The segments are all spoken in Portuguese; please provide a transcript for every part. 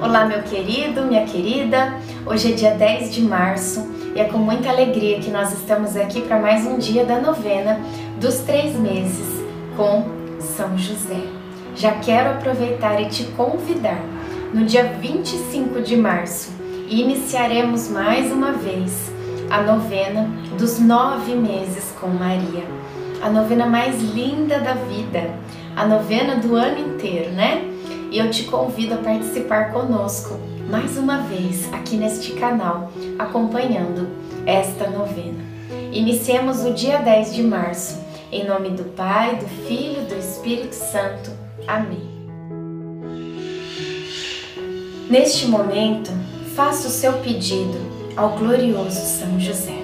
Olá, meu querido, minha querida. Hoje é dia 10 de março e é com muita alegria que nós estamos aqui para mais um dia da novena dos três meses com São José. Já quero aproveitar e te convidar no dia 25 de março iniciaremos mais uma vez a novena dos nove meses com Maria. A novena mais linda da vida, a novena do ano inteiro, né? E eu te convido a participar conosco mais uma vez aqui neste canal, acompanhando esta novena. Iniciemos o dia 10 de março, em nome do Pai, do Filho e do Espírito Santo. Amém. Neste momento, faça o seu pedido ao glorioso São José.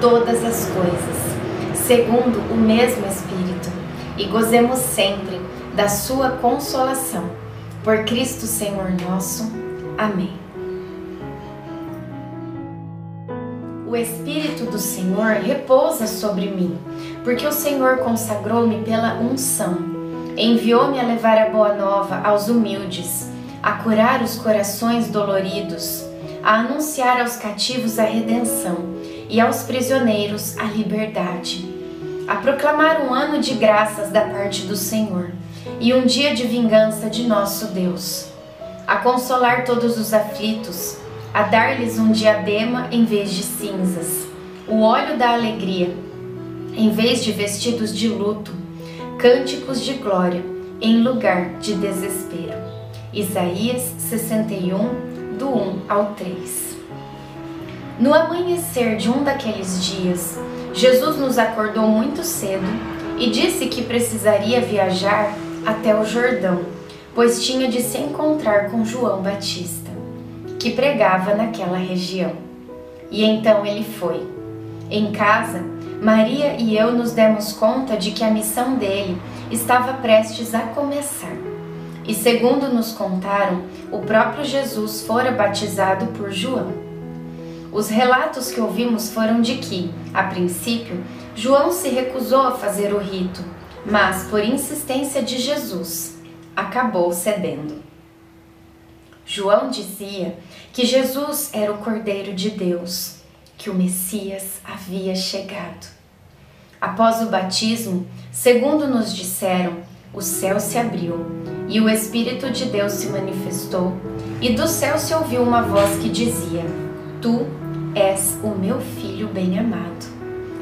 todas as coisas, segundo o mesmo Espírito, e gozemos sempre da Sua consolação. Por Cristo Senhor nosso. Amém. O Espírito do Senhor repousa sobre mim, porque o Senhor consagrou-me pela unção. Enviou-me a levar a boa nova aos humildes, a curar os corações doloridos, a anunciar aos cativos a redenção e aos prisioneiros a liberdade, a proclamar um ano de graças da parte do Senhor e um dia de vingança de nosso Deus, a consolar todos os aflitos, a dar-lhes um diadema em vez de cinzas, o óleo da alegria em vez de vestidos de luto, cânticos de glória em lugar de desespero. Isaías 61, do 1 ao 3. No amanhecer de um daqueles dias, Jesus nos acordou muito cedo e disse que precisaria viajar até o Jordão, pois tinha de se encontrar com João Batista, que pregava naquela região. E então ele foi. Em casa, Maria e eu nos demos conta de que a missão dele estava prestes a começar. E segundo nos contaram, o próprio Jesus fora batizado por João. Os relatos que ouvimos foram de que, a princípio, João se recusou a fazer o rito, mas, por insistência de Jesus, acabou cedendo. João dizia que Jesus era o Cordeiro de Deus, que o Messias havia chegado. Após o batismo, segundo nos disseram, o céu se abriu e o Espírito de Deus se manifestou, e do céu se ouviu uma voz que dizia: Tu És o meu filho bem-amado.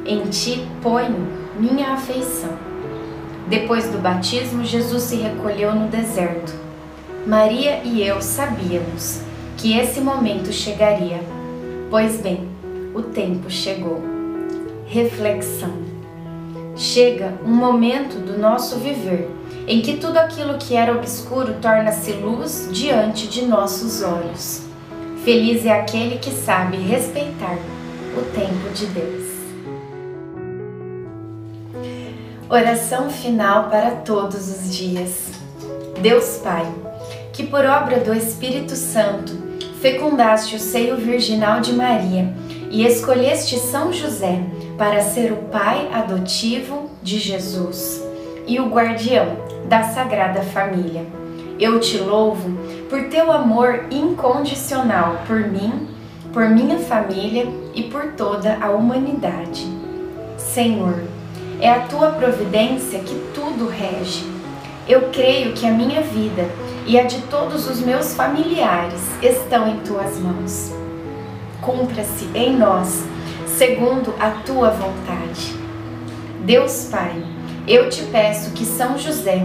Em ti ponho minha afeição. Depois do batismo, Jesus se recolheu no deserto. Maria e eu sabíamos que esse momento chegaria. Pois bem, o tempo chegou. Reflexão. Chega um momento do nosso viver em que tudo aquilo que era obscuro torna-se luz diante de nossos olhos. Feliz é aquele que sabe respeitar o tempo de Deus. Oração final para todos os dias. Deus Pai, que por obra do Espírito Santo fecundaste o seio virginal de Maria e escolheste São José para ser o pai adotivo de Jesus e o guardião da Sagrada Família. Eu te louvo por teu amor incondicional por mim, por minha família e por toda a humanidade. Senhor, é a tua providência que tudo rege. Eu creio que a minha vida e a de todos os meus familiares estão em tuas mãos. Cumpra-se em nós, segundo a tua vontade. Deus Pai, eu te peço que São José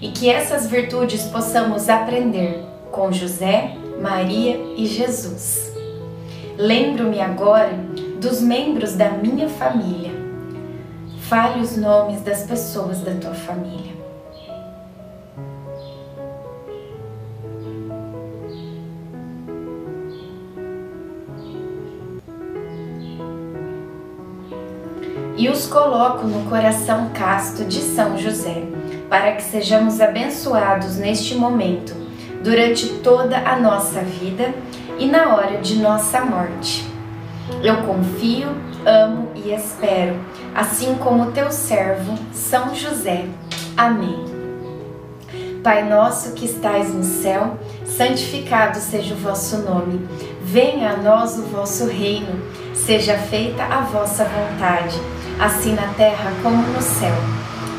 E que essas virtudes possamos aprender com José, Maria e Jesus. Lembro-me agora dos membros da minha família. Fale os nomes das pessoas da tua família. e os coloco no coração casto de São José, para que sejamos abençoados neste momento, durante toda a nossa vida e na hora de nossa morte. Eu confio, amo e espero, assim como teu servo, São José. Amém. Pai nosso que estais no céu, santificado seja o vosso nome. Venha a nós o vosso reino. Seja feita a vossa vontade assim na terra como no céu.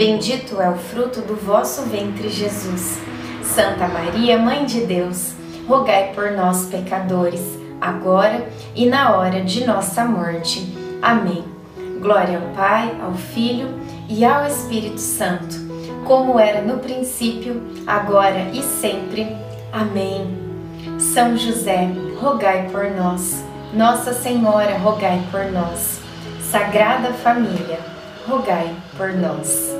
bendito é o fruto do vosso ventre, Jesus. Santa Maria, Mãe de Deus, rogai por nós, pecadores, agora e na hora de nossa morte. Amém. Glória ao Pai, ao Filho e ao Espírito Santo, como era no princípio, agora e sempre. Amém. São José, rogai por nós. Nossa Senhora, rogai por nós. Sagrada Família, rogai por nós.